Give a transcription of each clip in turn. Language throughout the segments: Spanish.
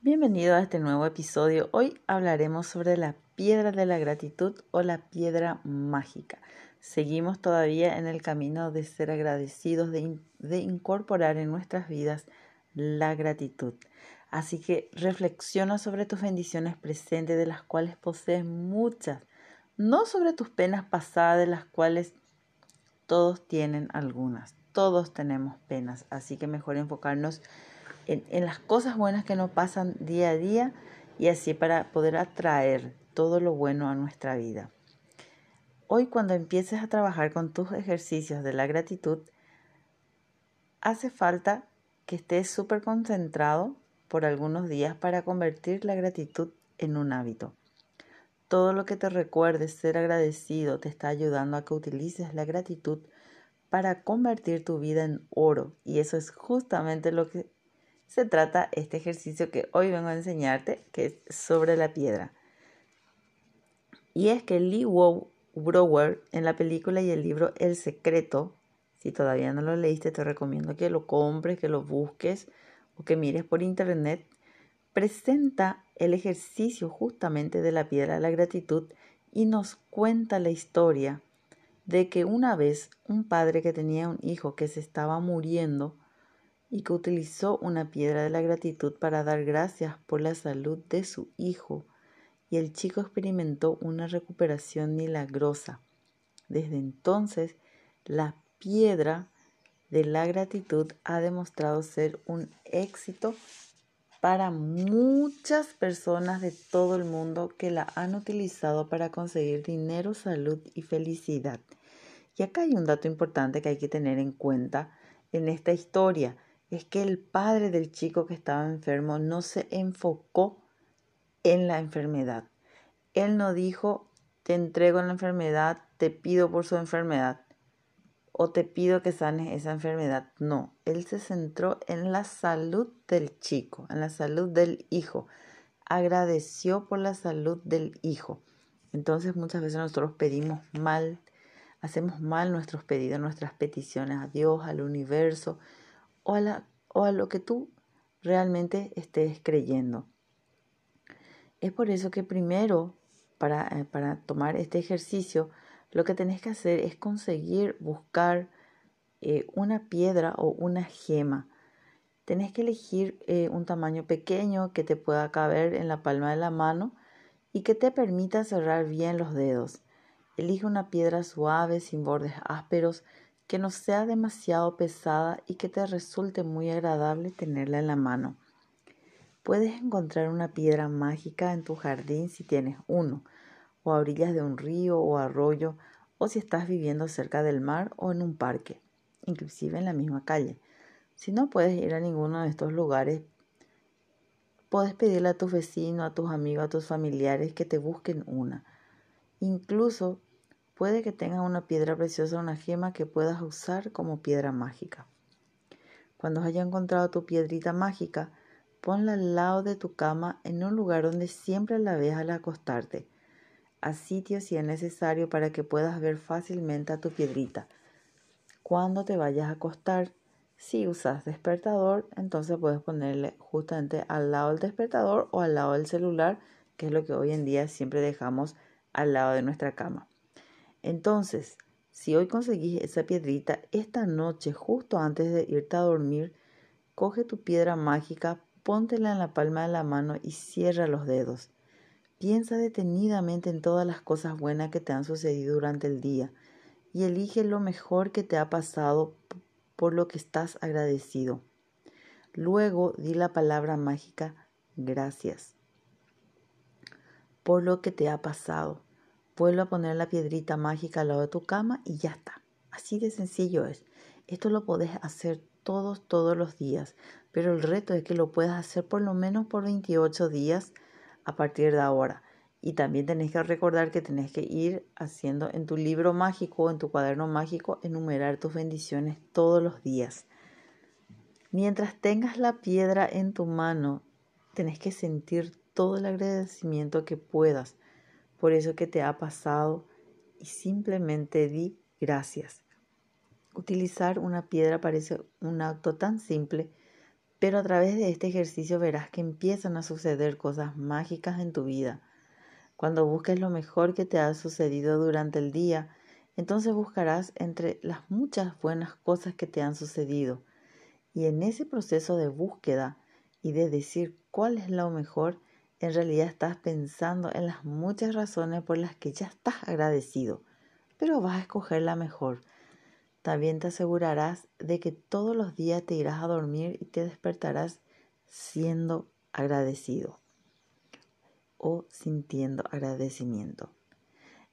Bienvenido a este nuevo episodio. Hoy hablaremos sobre la piedra de la gratitud o la piedra mágica. Seguimos todavía en el camino de ser agradecidos, de, incorporar en nuestras vidas la gratitud. Así que reflexiona sobre tus bendiciones presentes, de las cuales posees muchas, no sobre tus penas pasadas, de las cuales todos tienen algunas. Todos tenemos penas, así que mejor enfocarnos en, las cosas buenas que nos pasan día a día y así para poder atraer todo lo bueno a nuestra vida. Hoy cuando empieces a trabajar con tus ejercicios de la gratitud, hace falta que estés súper concentrado por algunos días para convertir la gratitud en un hábito. Todo lo que te recuerdes ser agradecido te está ayudando a que utilices la gratitud para convertir tu vida en oro y eso es justamente lo que se trata este ejercicio que hoy vengo a enseñarte, que es sobre la piedra. Y es que Lee Wow Brower en la película y el libro El Secreto, si todavía no lo leíste, te recomiendo que lo compres, que lo busques o que mires por internet, presenta el ejercicio justamente de la piedra de la gratitud y nos cuenta la historia de que una vez un padre que tenía un hijo que se estaba muriendo, y que utilizó una piedra de la gratitud para dar gracias por la salud de su hijo, y el chico experimentó una recuperación milagrosa. Desde entonces, la piedra de la gratitud ha demostrado ser un éxito para muchas personas de todo el mundo que la han utilizado para conseguir dinero, salud y felicidad. Y acá hay un dato importante que hay que tener en cuenta en esta historia es que el padre del chico que estaba enfermo no se enfocó en la enfermedad. Él no dijo, te entrego la enfermedad, te pido por su enfermedad o te pido que sanes esa enfermedad. No, él se centró en la salud del chico, en la salud del hijo. Agradeció por la salud del hijo. Entonces muchas veces nosotros pedimos mal, hacemos mal nuestros pedidos, nuestras peticiones a Dios, al universo, o a, o a lo que tú realmente estés creyendo. Es por eso que primero, para, eh, para tomar este ejercicio, lo que tenés que hacer es conseguir buscar eh, una piedra o una gema. Tenés que elegir eh, un tamaño pequeño que te pueda caber en la palma de la mano y que te permita cerrar bien los dedos. Elige una piedra suave, sin bordes ásperos, que no sea demasiado pesada y que te resulte muy agradable tenerla en la mano. Puedes encontrar una piedra mágica en tu jardín si tienes uno, o a orillas de un río o arroyo, o si estás viviendo cerca del mar o en un parque, inclusive en la misma calle. Si no puedes ir a ninguno de estos lugares, puedes pedirle a tus vecinos, a tus amigos, a tus familiares que te busquen una. Incluso Puede que tengas una piedra preciosa, una gema que puedas usar como piedra mágica. Cuando hayas encontrado tu piedrita mágica, ponla al lado de tu cama en un lugar donde siempre la veas al acostarte, a sitio si es necesario para que puedas ver fácilmente a tu piedrita. Cuando te vayas a acostar, si usas despertador, entonces puedes ponerle justamente al lado del despertador o al lado del celular, que es lo que hoy en día siempre dejamos al lado de nuestra cama. Entonces, si hoy conseguís esa piedrita, esta noche, justo antes de irte a dormir, coge tu piedra mágica, póntela en la palma de la mano y cierra los dedos. Piensa detenidamente en todas las cosas buenas que te han sucedido durante el día y elige lo mejor que te ha pasado por lo que estás agradecido. Luego di la palabra mágica gracias por lo que te ha pasado. Vuelve a poner la piedrita mágica al lado de tu cama y ya está. Así de sencillo es. Esto lo podés hacer todos, todos los días, pero el reto es que lo puedas hacer por lo menos por 28 días a partir de ahora. Y también tenés que recordar que tenés que ir haciendo en tu libro mágico o en tu cuaderno mágico, enumerar tus bendiciones todos los días. Mientras tengas la piedra en tu mano, tenés que sentir todo el agradecimiento que puedas por eso que te ha pasado y simplemente di gracias. Utilizar una piedra parece un acto tan simple, Pero a través de este ejercicio verás que empiezan a suceder cosas mágicas en tu vida. Cuando busques lo mejor que te ha sucedido durante el día, entonces buscarás entre las muchas buenas cosas que te han sucedido. Y en ese proceso de búsqueda y de decir cuál es lo mejor, en realidad estás pensando en las muchas razones por las que ya estás agradecido, pero vas a escoger la mejor. También te asegurarás de que todos los días te irás a dormir y te despertarás siendo agradecido o sintiendo agradecimiento.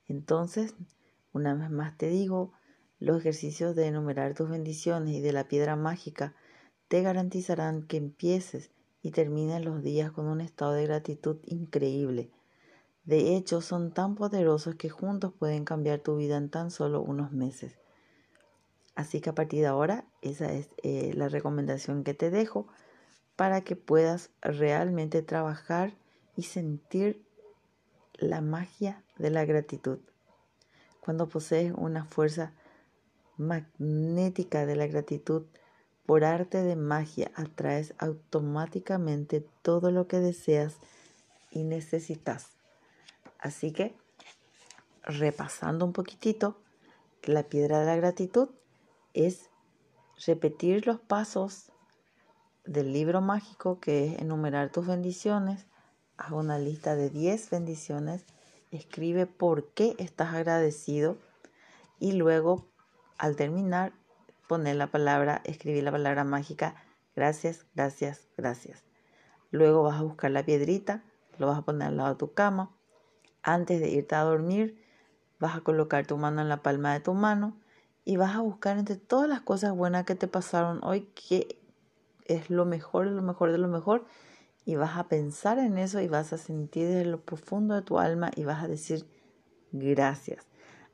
Entonces, una vez más te digo, los ejercicios de enumerar tus bendiciones y de la piedra mágica te garantizarán que empieces y termines los días con un estado de gratitud increíble. De hecho, son tan poderosos que juntos pueden cambiar tu vida en tan solo unos meses. Así que a partir de ahora, esa es eh, la recomendación que te dejo para que puedas realmente trabajar y sentir la magia de la gratitud. Cuando posees una fuerza magnética de la gratitud, por arte de magia atraes automáticamente todo lo que deseas y necesitas. Así que, repasando un poquitito, la piedra de la gratitud es repetir los pasos del libro mágico que es enumerar tus bendiciones, haz una lista de 10 bendiciones, escribe por qué estás agradecido. Y luego al terminar poner la palabra, escribir la palabra mágica gracias, gracias, gracias. Luego vas a buscar la piedrita, lo vas a poner al lado de tu cama. Antes de irte a dormir, vas a colocar tu mano en la palma de tu mano y vas a buscar entre todas las cosas buenas que te pasaron hoy qué es lo mejor lo mejor de lo mejor y vas a pensar en eso y vas a sentir desde lo profundo de tu alma y vas a decir gracias.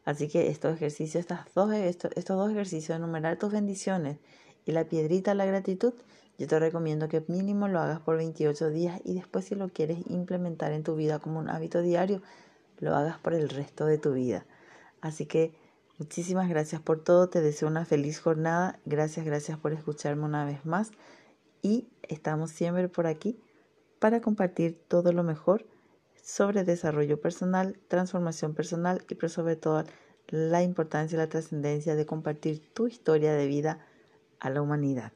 Así que estos ejercicios, estas dos, estos, estos dos ejercicios enumerar tus bendiciones y la piedrita la gratitud, yo te recomiendo que mínimo lo hagas por 28 días y después si lo quieres implementar en tu vida como un hábito diario, lo hagas por el resto de tu vida. Así que Muchísimas gracias por todo, te deseo una feliz jornada, gracias, gracias por escucharme una vez más y estamos siempre por aquí para compartir todo lo mejor sobre desarrollo personal, transformación personal y sobre todo la importancia y la trascendencia de compartir tu historia de vida a la humanidad.